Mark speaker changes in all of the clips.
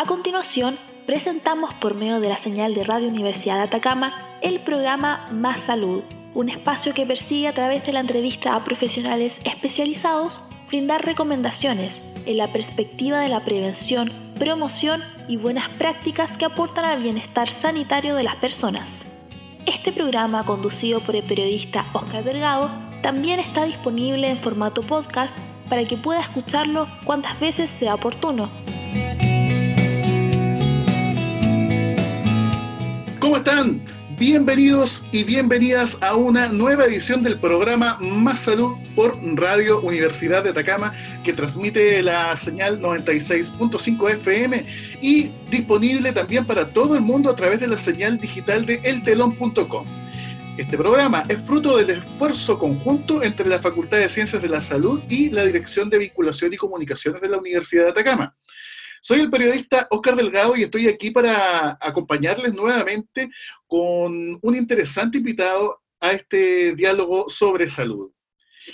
Speaker 1: A continuación, presentamos por medio de la señal de Radio Universidad Atacama el programa Más Salud, un espacio que persigue a través de la entrevista a profesionales especializados brindar recomendaciones en la perspectiva de la prevención, promoción y buenas prácticas que aportan al bienestar sanitario de las personas. Este programa, conducido por el periodista Oscar Delgado, también está disponible en formato podcast para que pueda escucharlo cuantas veces sea oportuno.
Speaker 2: ¿Cómo están? Bienvenidos y bienvenidas a una nueva edición del programa Más Salud por Radio Universidad de Atacama, que transmite la señal 96.5 FM y disponible también para todo el mundo a través de la señal digital de eltelón.com. Este programa es fruto del esfuerzo conjunto entre la Facultad de Ciencias de la Salud y la Dirección de Vinculación y Comunicaciones de la Universidad de Atacama. Soy el periodista Oscar Delgado y estoy aquí para acompañarles nuevamente con un interesante invitado a este diálogo sobre salud.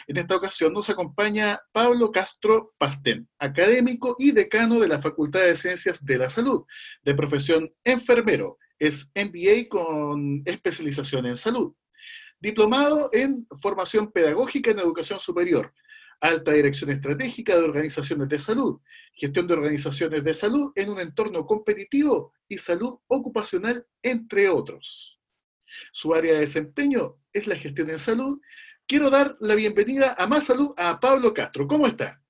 Speaker 2: En esta ocasión nos acompaña Pablo Castro Pastén, académico y decano de la Facultad de Ciencias de la Salud, de profesión enfermero, es MBA con especialización en salud. Diplomado en formación pedagógica en educación superior. Alta dirección estratégica de organizaciones de salud. Gestión de organizaciones de salud en un entorno competitivo y salud ocupacional, entre otros. Su área de desempeño es la gestión en salud. Quiero dar la bienvenida a Más Salud a Pablo Castro. ¿Cómo está?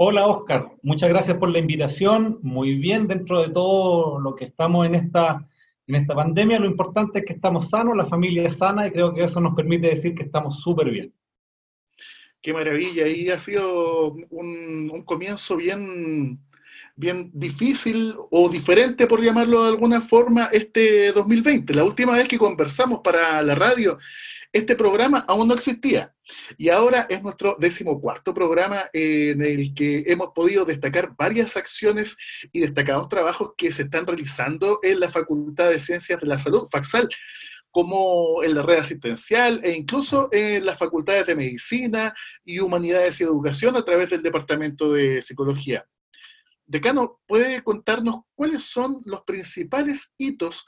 Speaker 3: Hola Oscar, muchas gracias por la invitación. Muy bien, dentro de todo lo que estamos en esta, en esta pandemia, lo importante es que estamos sanos, la familia es sana y creo que eso nos permite decir que estamos súper bien.
Speaker 2: Qué maravilla, y ha sido un, comienzo bien, bien difícil o diferente, por llamarlo de alguna forma, este 2020. La última vez que conversamos para la radio, este programa aún no existía. Y ahora es nuestro decimocuarto programa en el que hemos podido destacar varias acciones y destacados trabajos que se están realizando en la Facultad de Ciencias de la Salud, FACSAL, como en la red asistencial e incluso en las facultades de medicina y humanidades y educación a través del Departamento de Psicología. Decano, ¿puede contarnos cuáles son los principales hitos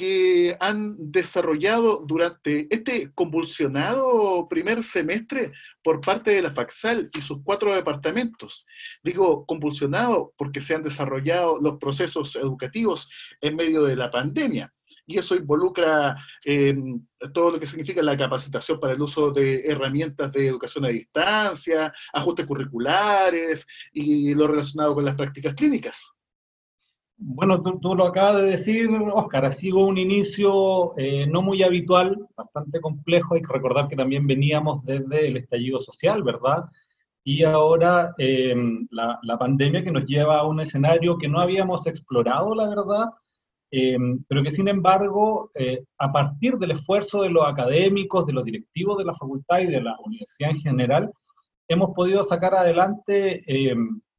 Speaker 2: que han desarrollado durante este convulsionado primer semestre por parte de la FACSAL y sus cuatro departamentos. Digo convulsionado porque se han desarrollado los procesos educativos en medio de la pandemia. Y eso involucra eh, todo lo que significa la capacitación para el uso de herramientas de educación a distancia, ajustes curriculares y lo relacionado con las prácticas clínicas.
Speaker 3: Bueno, tú, lo acabas de decir, Oscar, ha sido un inicio eh, no muy habitual, bastante complejo. Hay que recordar que también veníamos desde el estallido social, ¿verdad? Y ahora eh, la, pandemia que nos lleva a un escenario que no habíamos explorado, la verdad, eh, pero que sin embargo, a partir del esfuerzo de los académicos, de los directivos de la facultad y de la universidad en general, hemos podido sacar adelante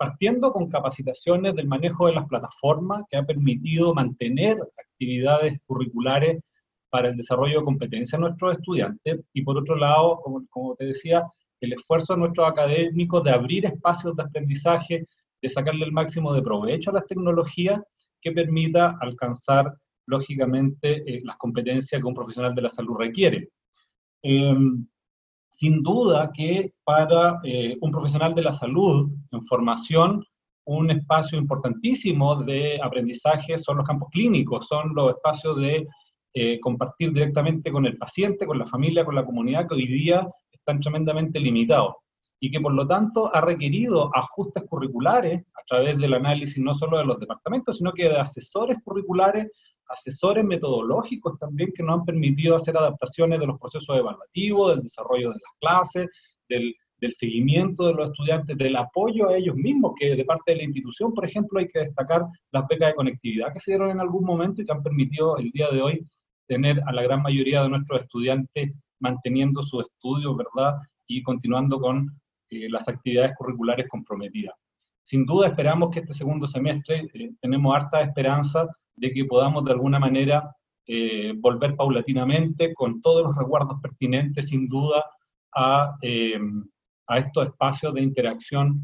Speaker 3: partiendo con capacitaciones del manejo de las plataformas que ha permitido mantener actividades curriculares para el desarrollo de competencias de nuestros estudiantes. Y por otro lado, como, te decía, el esfuerzo de nuestros académicos de abrir espacios de aprendizaje, de sacarle el máximo de provecho a las tecnologías que permita alcanzar, lógicamente, eh, las competencias que un profesional de la salud requiere. Em, sin duda que para eh, un profesional de la salud en formación, un espacio importantísimo de aprendizaje son los campos clínicos, son los espacios de eh, compartir directamente con el paciente, con la familia, con la comunidad, que hoy día están tremendamente limitados y que por lo tanto ha requerido ajustes curriculares a través del análisis no solo de los departamentos, sino que de asesores curriculares asesores metodológicos también que nos han permitido hacer adaptaciones de los procesos evaluativos, del desarrollo de las clases, del, seguimiento de los estudiantes, del apoyo a ellos mismos, que de parte de la institución, por ejemplo, hay que destacar las becas de conectividad que se dieron en algún momento y que han permitido el día de hoy tener a la gran mayoría de nuestros estudiantes manteniendo sus estudios, ¿verdad? Y continuando con eh, las actividades curriculares comprometidas. Sin duda esperamos que este segundo semestre eh, tenemos harta esperanza de que podamos de alguna manera eh, volver paulatinamente con todos los recuerdos pertinentes, sin duda, a, eh, a estos espacios de interacción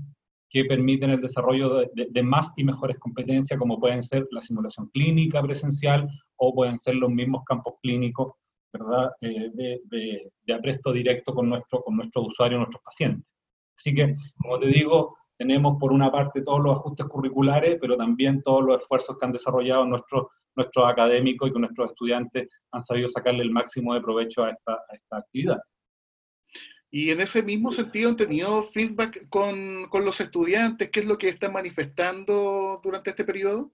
Speaker 3: que permiten el desarrollo de, más y mejores competencias, como pueden ser la simulación clínica presencial o pueden ser los mismos campos clínicos ¿verdad? De, de, apresto directo con, nuestro, con usuarios, nuestros pacientes. Así que, como te digo, tenemos por una parte todos los ajustes curriculares, pero también todos los esfuerzos que han desarrollado nuestros, nuestros académicos y que nuestros estudiantes han sabido sacarle el máximo de provecho a esta, a esta actividad.
Speaker 2: Y en ese mismo sentido, ¿han tenido feedback con, con, los estudiantes? ¿Qué es lo que están manifestando durante este periodo?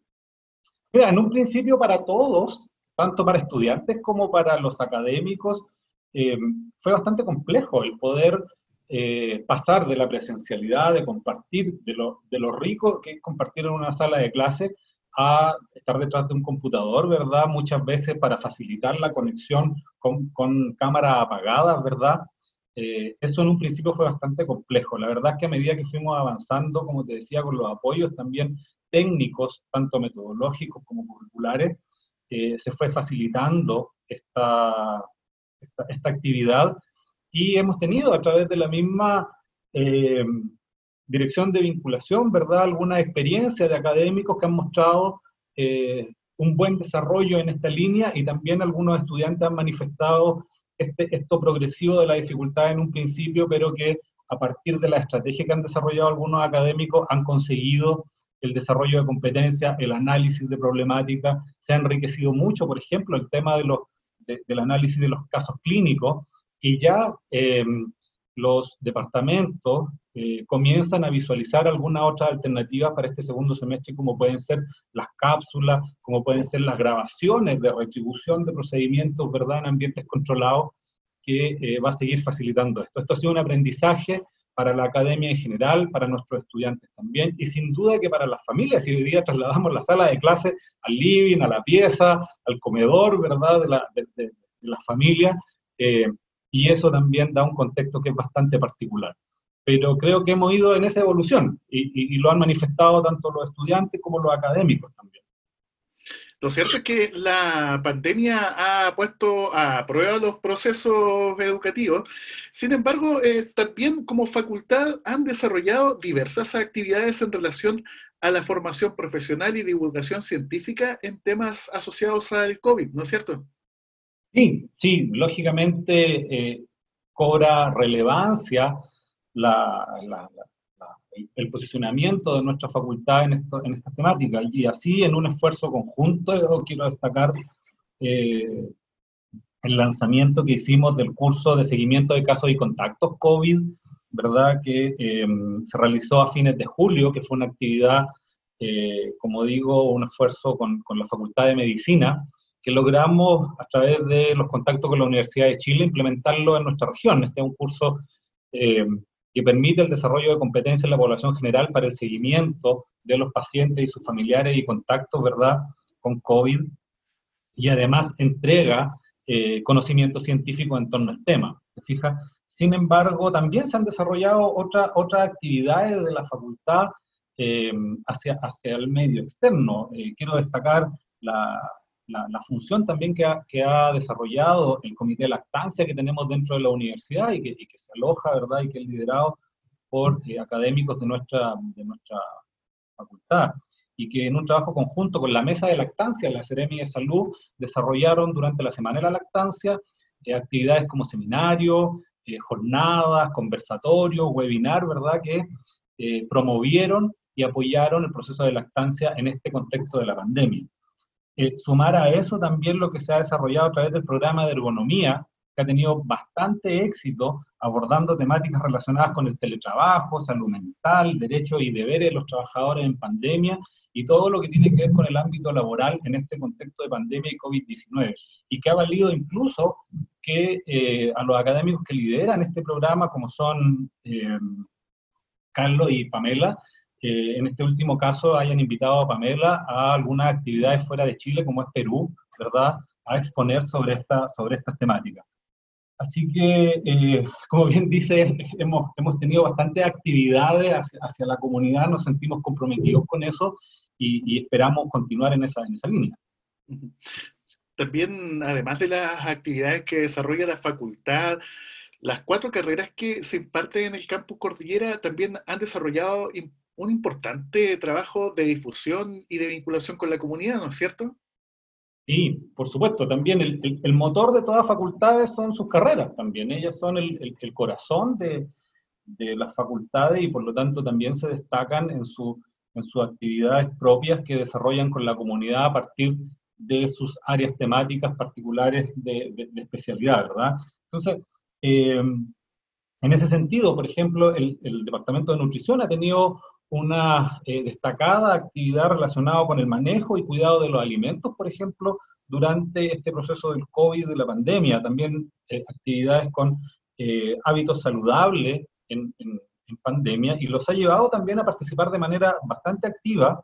Speaker 3: Mira, en un principio para todos, tanto para estudiantes como para los académicos, eh, fue bastante complejo el poder eh, pasar de la presencialidad, de compartir, de lo, de lo rico que es compartir en una sala de clase, a estar detrás de un computador, ¿verdad? Muchas veces para facilitar la conexión con, con cámaras apagadas, ¿verdad? Eh, eso en un principio fue bastante complejo. La verdad es que a medida que fuimos avanzando, como te decía, con los apoyos también técnicos, tanto metodológicos como curriculares, eh, se fue facilitando esta, esta, actividad y hemos tenido a través de la misma eh, dirección de vinculación, ¿verdad? Alguna experiencia de académicos que han mostrado un buen desarrollo en esta línea y también algunos estudiantes han manifestado este, esto progresivo de la dificultad en un principio, pero que a partir de la estrategia que han desarrollado algunos académicos han conseguido el desarrollo de competencias, el análisis de problemática, se ha enriquecido mucho, por ejemplo, el tema de los, del análisis de los casos clínicos, y ya eh, los departamentos eh, comienzan a visualizar algunas otras alternativas para este segundo semestre, como pueden ser las cápsulas, como pueden ser las grabaciones de retribución de procedimientos, ¿verdad?, en ambientes controlados, que eh, va a seguir facilitando esto. Esto ha sido un aprendizaje para la academia en general, para nuestros estudiantes también, y sin duda que para las familias, si hoy día trasladamos la sala de clase al living, a la pieza, al comedor, ¿verdad?, de la, de, la familia, eh, y eso también da un contexto que es bastante particular pero creo que hemos ido en esa evolución y, lo han manifestado tanto los estudiantes como los académicos también.
Speaker 2: Lo cierto es que la pandemia ha puesto a prueba los procesos educativos. Sin embargo, eh, también como facultad han desarrollado diversas actividades en relación a la formación profesional y divulgación científica en temas asociados al COVID, ¿no es cierto?
Speaker 3: Sí, sí, lógicamente eh, cobra relevancia el posicionamiento de nuestra facultad en, esto, en estas temáticas. Y así, en un esfuerzo conjunto, quiero destacar eh, el lanzamiento que hicimos del curso de seguimiento de casos y contactos COVID, ¿verdad? Que eh, se realizó a fines de julio, que fue una actividad, como digo, un esfuerzo con, con, la Facultad de Medicina, que logramos a través de los contactos con la Universidad de Chile implementarlo en nuestra región. Este es un curso que permite el desarrollo de competencias en la población general para el seguimiento de los pacientes y sus familiares y contactos, ¿verdad?, con COVID, y además entrega eh, conocimiento científico en torno al tema. ¿Se fija? Sin embargo, también se han desarrollado otras otras actividades de la facultad eh, hacia, hacia el medio externo. Eh, quiero destacar la, la, función también que ha, que ha, desarrollado el comité de lactancia que tenemos dentro de la universidad y que, que se aloja, ¿verdad? Y que es liderado por eh, académicos de nuestra, de nuestra facultad y que en un trabajo conjunto con la mesa de lactancia la Seremi de Salud desarrollaron durante la Semana de la Lactancia eh, actividades como seminarios, eh, jornadas, conversatorios, webinar, ¿verdad? Que promovieron y apoyaron el proceso de lactancia en este contexto de la pandemia. Eh, sumar a eso también lo que se ha desarrollado a través del programa de ergonomía, que ha tenido bastante éxito abordando temáticas relacionadas con el teletrabajo, salud mental, derechos y deberes de los trabajadores en pandemia y todo lo que tiene que ver con el ámbito laboral en este contexto de pandemia y COVID-19. Y que ha valido incluso que eh, a los académicos que lideran este programa, como son eh, Carlos y Pamela, en este último caso hayan invitado a Pamela a algunas actividades fuera de Chile, como es Perú, ¿verdad?, a exponer sobre, esta, sobre estas temáticas. Así que, eh, como bien dice, hemos, hemos tenido bastantes actividades hacia, la comunidad, nos sentimos comprometidos con eso y, esperamos continuar en esa, en esa línea.
Speaker 2: También, además de las actividades que desarrolla la facultad, las cuatro carreras que se imparten en el campus Cordillera también han desarrollado un importante trabajo de difusión y de vinculación con la comunidad, ¿no es cierto?
Speaker 3: Sí, por supuesto, también el, motor de todas facultades son sus carreras también, ellas son el, corazón de, las facultades y por lo tanto también se destacan en, su, en sus actividades propias que desarrollan con la comunidad a partir de sus áreas temáticas particulares de, especialidad, ¿verdad? Entonces, eh, en ese sentido, por ejemplo, el, Departamento de Nutrición ha tenido una eh, destacada actividad relacionada con el manejo y cuidado de los alimentos, por ejemplo, durante este proceso del COVID, de la pandemia. También eh, actividades con eh, hábitos saludables en, pandemia y los ha llevado también a participar de manera bastante activa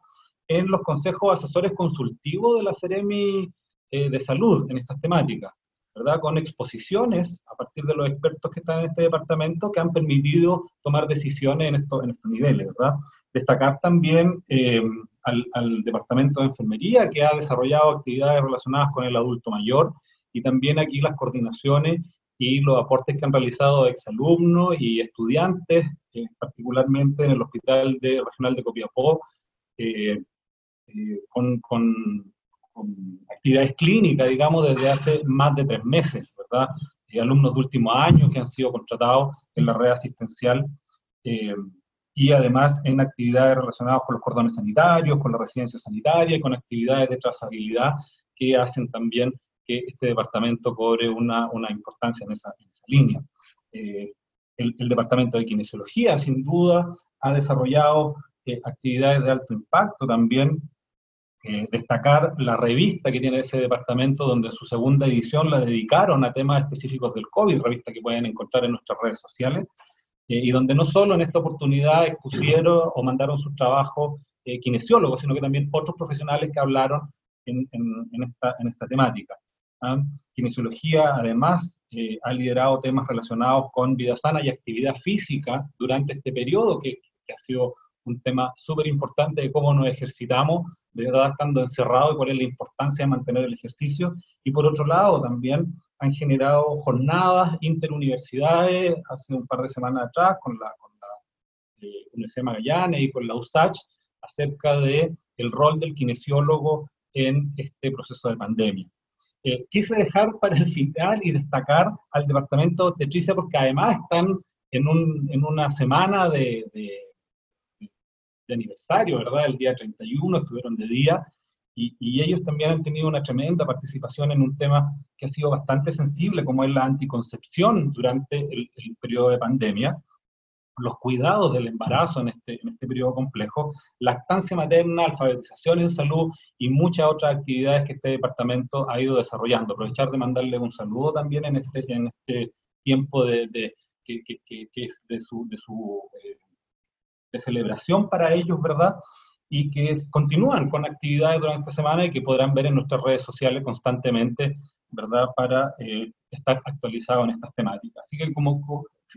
Speaker 3: en los consejos asesores consultivos de la Ceremi de Salud en estas temáticas. ¿verdad? Con exposiciones a partir de los expertos que están en este departamento que han permitido tomar decisiones en, esto, en estos niveles, ¿verdad? Destacar también eh, al, Departamento de Enfermería, que ha desarrollado actividades relacionadas con el adulto mayor, y también aquí las coordinaciones y los aportes que han realizado exalumnos y estudiantes, eh, particularmente en el Hospital de, Regional de Copiapó, eh, con, con, actividades clínicas, digamos, desde hace más de tres meses, ¿verdad? Y alumnos de último año que han sido contratados en la red asistencial y además en actividades relacionadas con los cordones sanitarios, con la residencia sanitaria y con actividades de trazabilidad que hacen también que este departamento cobre una, una importancia en esa, línea. Eh, el, departamento de kinesiología, sin duda, ha desarrollado eh, actividades de alto impacto también. Eh, destacar la revista que tiene ese departamento, donde su segunda edición la dedicaron a temas específicos del COVID, revista que pueden encontrar en nuestras redes sociales, y donde no solo en esta oportunidad expusieron o mandaron sus trabajos eh, kinesiólogos, sino que también otros profesionales que hablaron en, esta, en esta, temática. ¿ah? Kinesiología, además, eh, ha liderado temas relacionados con vida sana y actividad física durante este periodo, que, que ha sido un tema súper importante de cómo nos ejercitamos, de verdad estando encerrados y cuál es la importancia de mantener el ejercicio. Y por otro lado, también han generado jornadas interuniversidades hace un par de semanas atrás con la, con la eh, Universidad de Magallanes y con la USACH acerca de el rol del kinesiólogo en este proceso de pandemia. Eh, quise dejar para el final y destacar al departamento de Tricia porque además están en, un, en una semana de, de, aniversario, ¿verdad? El día 31 estuvieron de día y, ellos también han tenido una tremenda participación en un tema que ha sido bastante sensible, como es la anticoncepción durante el, periodo de pandemia, los cuidados del embarazo en este, en este periodo complejo, lactancia materna, alfabetización en salud y muchas otras actividades que este departamento ha ido desarrollando. Aprovechar de mandarle un saludo también en este, en este tiempo de, de que, que, que, es de su, de, su eh, de celebración para ellos, ¿verdad? Y que continúan con actividades durante esta semana y que podrán ver en nuestras redes sociales constantemente, ¿verdad?, para eh, estar actualizados en estas temáticas. Así que como,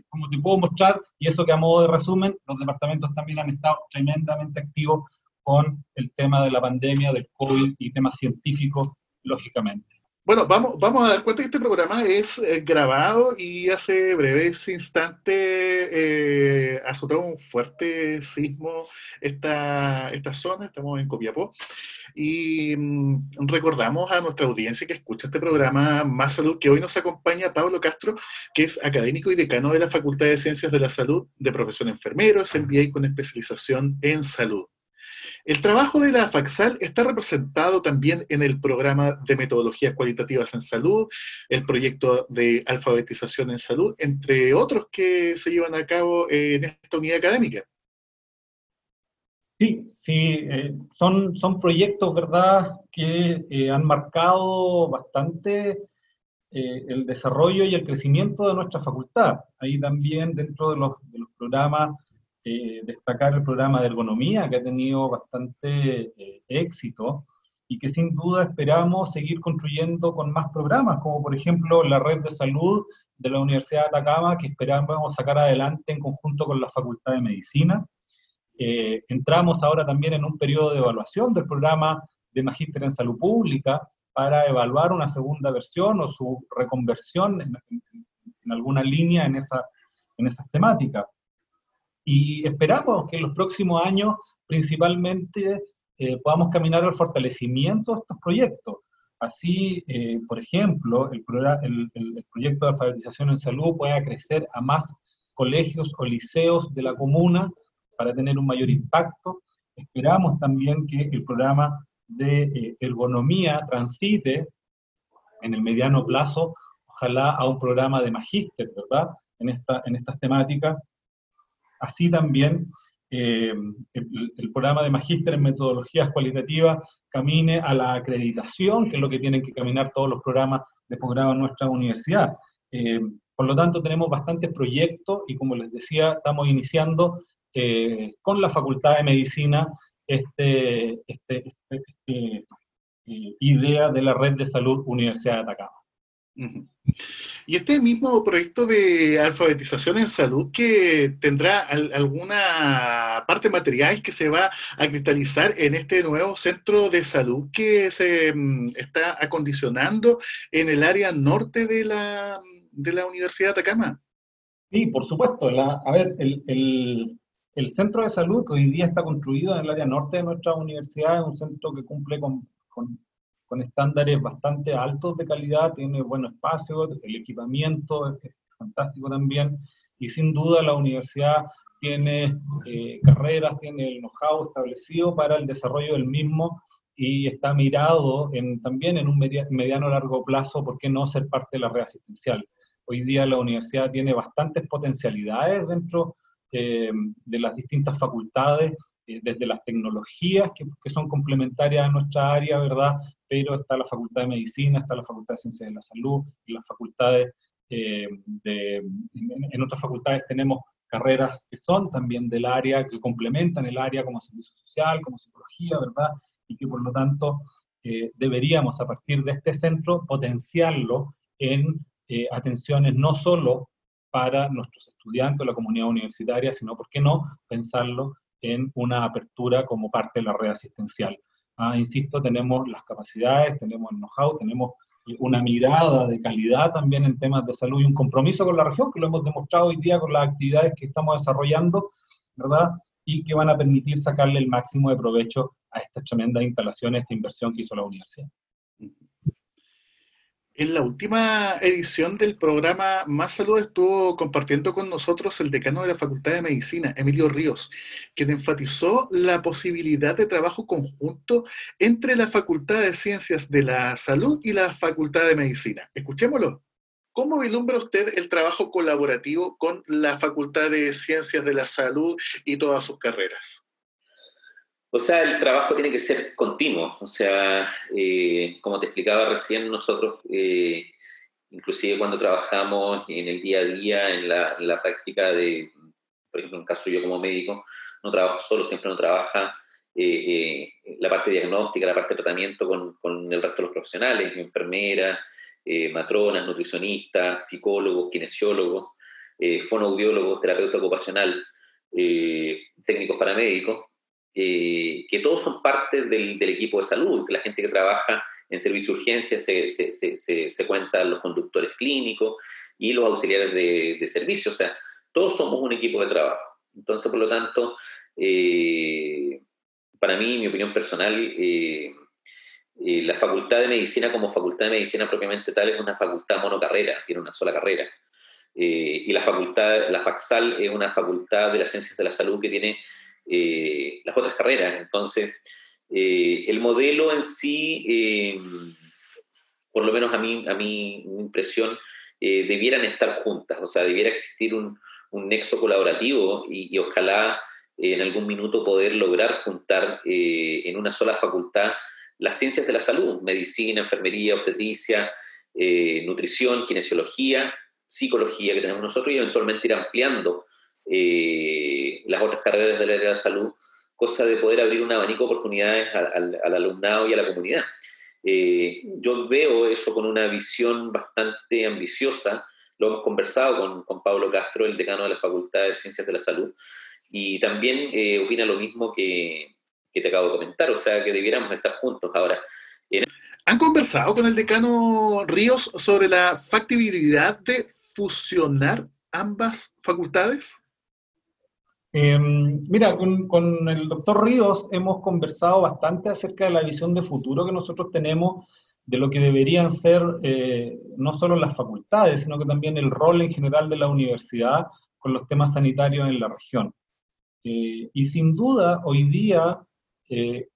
Speaker 3: como te puedo mostrar, y eso que a modo de resumen, los departamentos también han estado tremendamente activos con el tema de la pandemia, del COVID y temas científicos, lógicamente.
Speaker 2: Bueno, vamos, vamos a dar cuenta que este programa es eh, grabado y hace breves instantes eh, azotó un fuerte sismo esta, esta zona, estamos en Copiapó, y mm, recordamos a nuestra audiencia que escucha este programa Más Salud, que hoy nos acompaña Pablo Castro, que es académico y decano de la Facultad de Ciencias de la Salud de profesión enfermero, es MBA con especialización en salud. El trabajo de la FAXAL está representado también en el programa de metodologías cualitativas en salud, el proyecto de alfabetización en salud, entre otros que se llevan a cabo en esta unidad académica.
Speaker 3: Sí, sí, eh, son, son proyectos, ¿verdad?, que eh, han marcado bastante eh, el desarrollo y el crecimiento de nuestra facultad. Ahí también dentro de los, de los programas eh, destacar el programa de ergonomía, que ha tenido bastante eh, éxito y que sin duda esperamos seguir construyendo con más programas, como por ejemplo la red de salud de la Universidad de Atacama, que esperamos sacar adelante en conjunto con la Facultad de Medicina. Eh, entramos ahora también en un periodo de evaluación del programa de Magíster en Salud Pública para evaluar una segunda versión o su reconversión en, alguna línea en, esa, en esas temáticas. Y esperamos que en los próximos años principalmente eh, podamos caminar al fortalecimiento de estos proyectos. Así, eh, por ejemplo, el, el, proyecto de alfabetización en salud pueda crecer a más colegios o liceos de la comuna para tener un mayor impacto. Esperamos también que el programa de eh, ergonomía transite en el mediano plazo, ojalá a un programa de magíster, ¿verdad? En, esta, en estas temáticas. Así también eh, el, programa de magíster en metodologías cualitativas camine a la acreditación, que es lo que tienen que caminar todos los programas de posgrado en nuestra universidad. Eh, por lo tanto, tenemos bastantes proyectos y como les decía, estamos iniciando eh, con la Facultad de Medicina este, este, este, este idea de la red de salud Universidad de Atacama.
Speaker 2: Y este mismo proyecto de alfabetización en salud que tendrá alguna parte material que se va a cristalizar en este nuevo centro de salud que se mm, está acondicionando en el área norte de la, de la Universidad de Atacama.
Speaker 3: Sí, por supuesto. a ver, el, el, centro de salud que hoy día está construido en el área norte de nuestra universidad es un centro que cumple con, con, con estándares bastante altos de calidad, tiene buen espacio, el equipamiento es, fantástico también, y sin duda la universidad tiene eh, carreras, tiene el know-how establecido para el desarrollo del mismo y está mirado en, también en un mediano largo plazo, ¿por qué no ser parte de la red asistencial? Hoy día la universidad tiene bastantes potencialidades dentro eh, de las distintas facultades, eh, desde las tecnologías que, que, son complementarias a nuestra área, ¿verdad? Pero está la Facultad de Medicina, está la Facultad de Ciencias de la Salud, las facultades eh, de, en, otras facultades tenemos carreras que son también del área, que complementan el área como servicio social, como psicología, ¿verdad? Y que por lo tanto deberíamos a partir de este centro potenciarlo en eh, atenciones no solo para nuestros estudiantes, la comunidad universitaria, sino, ¿por qué no?, pensarlo en una apertura como parte de la red asistencial. Ah, insisto, tenemos las capacidades, tenemos el know-how, tenemos una mirada de calidad también en temas de salud y un compromiso con la región, que lo hemos demostrado hoy día con las actividades que estamos desarrollando, ¿verdad? Y que van a permitir sacarle el máximo de provecho a estas tremendas instalaciones, esta inversión que hizo la universidad.
Speaker 2: En la última edición del programa Más Salud estuvo compartiendo con nosotros el decano de la Facultad de Medicina, Emilio Ríos, quien enfatizó la posibilidad de trabajo conjunto entre la Facultad de Ciencias de la Salud y la Facultad de Medicina. Escuchémoslo. ¿Cómo vislumbra usted el trabajo colaborativo con la Facultad de Ciencias de la Salud y todas sus carreras?
Speaker 4: O sea, el trabajo tiene que ser continuo. O sea, eh, como te explicaba recién, nosotros, eh, inclusive cuando trabajamos en el día a día, en la, práctica de, por ejemplo, en el caso yo como médico, no trabajo solo, siempre no trabaja eh, la parte diagnóstica, la parte de tratamiento con, con el resto de los profesionales, enfermeras, matronas, nutricionistas, psicólogos, kinesiólogos, fonoaudiólogos, terapeuta ocupacional, técnicos paramédicos eh, que todos son parte del, equipo de salud, que la gente que trabaja en servicio de urgencia se, se, se, se los conductores clínicos y los auxiliares de, de, servicio, o sea, todos somos un equipo de trabajo. Entonces, por lo tanto, eh, para mí, mi opinión personal, eh, la Facultad de Medicina como Facultad de Medicina propiamente tal es una facultad monocarrera, tiene una sola carrera. y la facultad, la FAXAL es una facultad de las ciencias de la salud que tiene eh, las otras carreras. Entonces, eh, el modelo en sí, eh, por lo menos a mí, a mi impresión, debieran estar juntas, o sea, debiera existir un, un nexo colaborativo y, ojalá en algún minuto poder lograr juntar en una sola facultad las ciencias de la salud, medicina, enfermería, obstetricia, nutrición, kinesiología, psicología que tenemos nosotros y eventualmente ir ampliando eh, las otras carreras del área de salud, cosa de poder abrir un abanico de oportunidades al, alumnado y a la comunidad. Eh, yo veo eso con una visión bastante ambiciosa, lo hemos conversado con, con, Pablo Castro, el decano de la Facultad de Ciencias de la Salud, y también eh, opina lo mismo que, que, te acabo de comentar, o sea, que debiéramos estar juntos ahora.
Speaker 2: ¿Han conversado con el decano Ríos sobre la factibilidad de fusionar ambas facultades?
Speaker 3: Em, mira, con, el doctor Ríos hemos conversado bastante acerca de la visión de futuro que nosotros tenemos de lo que deberían ser eh, no solo las facultades, sino que también el rol en general de la universidad con los temas sanitarios en la región. Eh, y sin duda, hoy día eh,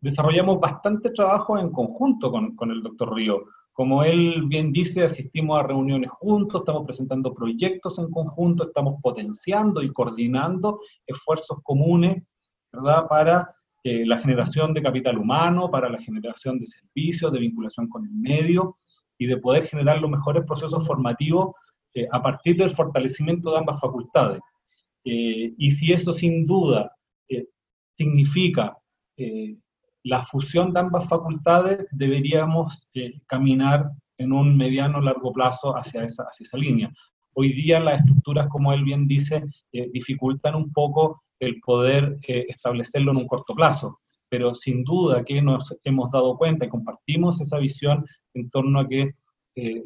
Speaker 3: desarrollamos bastante trabajo en conjunto con, con el doctor Ríos. Como él bien dice, asistimos a reuniones juntos, estamos presentando proyectos en conjunto, estamos potenciando y coordinando esfuerzos comunes, ¿verdad? Para eh, la generación de capital humano, para la generación de servicios, de vinculación con el medio y de poder generar los mejores procesos formativos eh, a partir del fortalecimiento de ambas facultades. Eh, y si eso sin duda significa la fusión de ambas facultades, deberíamos caminar en un mediano largo plazo hacia esa, hacia esa línea. Hoy día las estructuras, como él bien dice, dificultan un poco el poder eh, establecerlo en un corto plazo. Pero sin duda que nos hemos dado cuenta y compartimos esa visión en torno a que eh,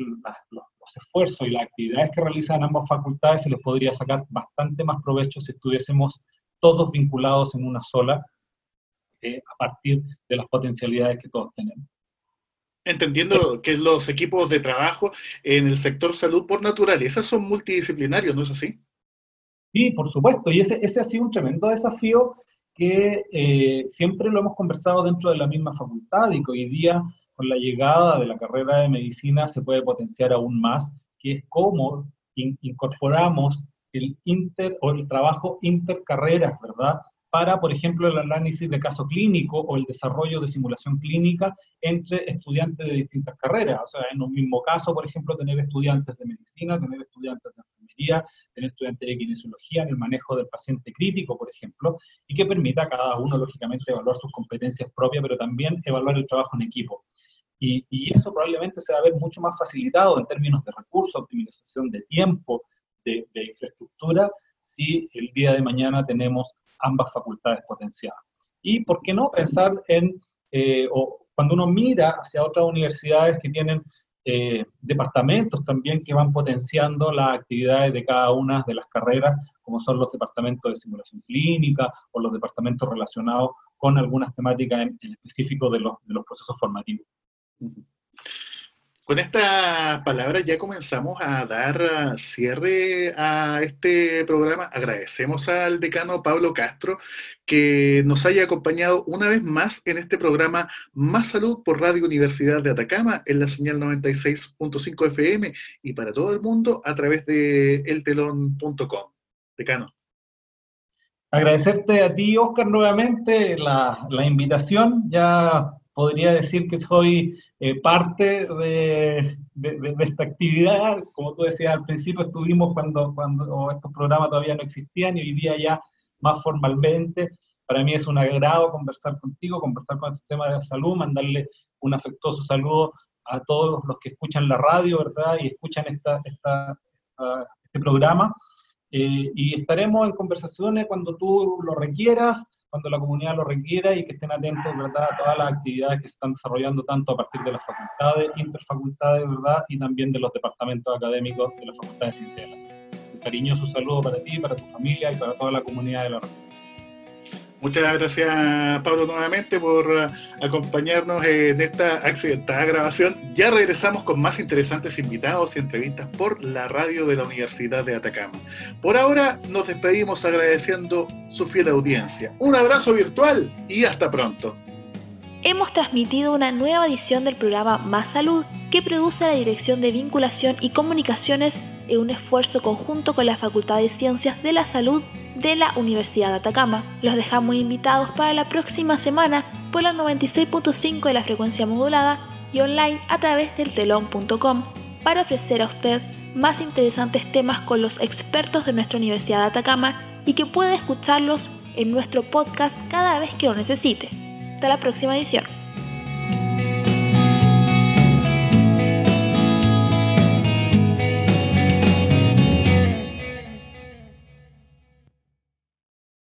Speaker 3: los, esfuerzos y las actividades que realizan ambas facultades se les podría sacar bastante más provecho si estuviésemos todos vinculados en una sola eh, a partir de las potencialidades que todos tenemos.
Speaker 2: Entendiendo que los equipos de trabajo en el sector salud por naturaleza son multidisciplinarios, ¿no es así?
Speaker 3: Sí, por supuesto, y ese, ese ha sido un tremendo desafío que eh, siempre lo hemos conversado dentro de la misma facultad y que hoy día con la llegada de la carrera de medicina se puede potenciar aún más, que es cómo incorporamos el inter o el trabajo intercarreras, ¿verdad? Para, por ejemplo, el análisis de caso clínico o el desarrollo de simulación clínica entre estudiantes de distintas carreras. O sea, en un mismo caso, por ejemplo, tener estudiantes de medicina, tener estudiantes de enfermería, tener estudiantes de kinesiología en el manejo del paciente crítico, por ejemplo, y que permita a cada uno, lógicamente, evaluar sus competencias propias, pero también evaluar el trabajo en equipo. Y, eso probablemente se va a ver mucho más facilitado en términos de recursos, optimización de tiempo, de, de infraestructura, si el día de mañana tenemos ambas facultades potenciadas. Y por qué no pensar en, eh, o cuando uno mira hacia otras universidades que tienen eh, departamentos también que van potenciando las actividades de cada una de las carreras, como son los departamentos de simulación clínica o los departamentos relacionados con algunas temáticas en, específico de los, de los procesos formativos.
Speaker 2: Con esta palabra ya comenzamos a dar ah, cierre a este programa. Agradecemos al decano Pablo Castro que nos haya acompañado una vez más en este programa Más Salud por Radio Universidad de Atacama en la señal 96.5 FM y para todo el mundo a través de eltelón.com. Decano.
Speaker 3: Agradecerte a ti, Oscar, nuevamente la, la invitación. Ya podría decir que soy eh, parte de, esta actividad. Como tú decías al principio, estuvimos cuando, cuando estos programas todavía no existían y hoy día ya más formalmente. Para mí es un agrado conversar contigo, conversar con este tema de salud, mandarle un afectuoso saludo a todos los que escuchan la radio, ¿verdad? Y escuchan esta, esta, este programa. Eh, y estaremos en conversaciones cuando tú lo requieras cuando la comunidad lo requiera y que estén atentos ¿verdad? a todas las actividades que se están desarrollando tanto a partir de las facultades, interfacultades ¿verdad? y también de los departamentos académicos de la Facultad de Ciencias de la Salud. Un cariñoso saludo para ti, para tu familia y para toda la comunidad de la región.
Speaker 2: Muchas gracias, Pablo, nuevamente por eh, acompañarnos en esta accidentada grabación. Ya regresamos con más interesantes invitados y entrevistas por la radio de la Universidad de Atacama. Por ahora nos despedimos agradeciendo su fiel audiencia. Un abrazo virtual y hasta pronto.
Speaker 1: Hemos transmitido una nueva edición del programa Más Salud que produce la Dirección de Vinculación y Comunicaciones en un esfuerzo conjunto con la Facultad de Ciencias de la Salud de la Universidad de Atacama. Los dejamos invitados para la próxima semana por la 96.5 de la frecuencia modulada y online a través del telón.com para ofrecer a usted más interesantes temas con los expertos de nuestra Universidad de Atacama y que pueda escucharlos en nuestro podcast cada vez que lo necesite. Hasta la próxima edición.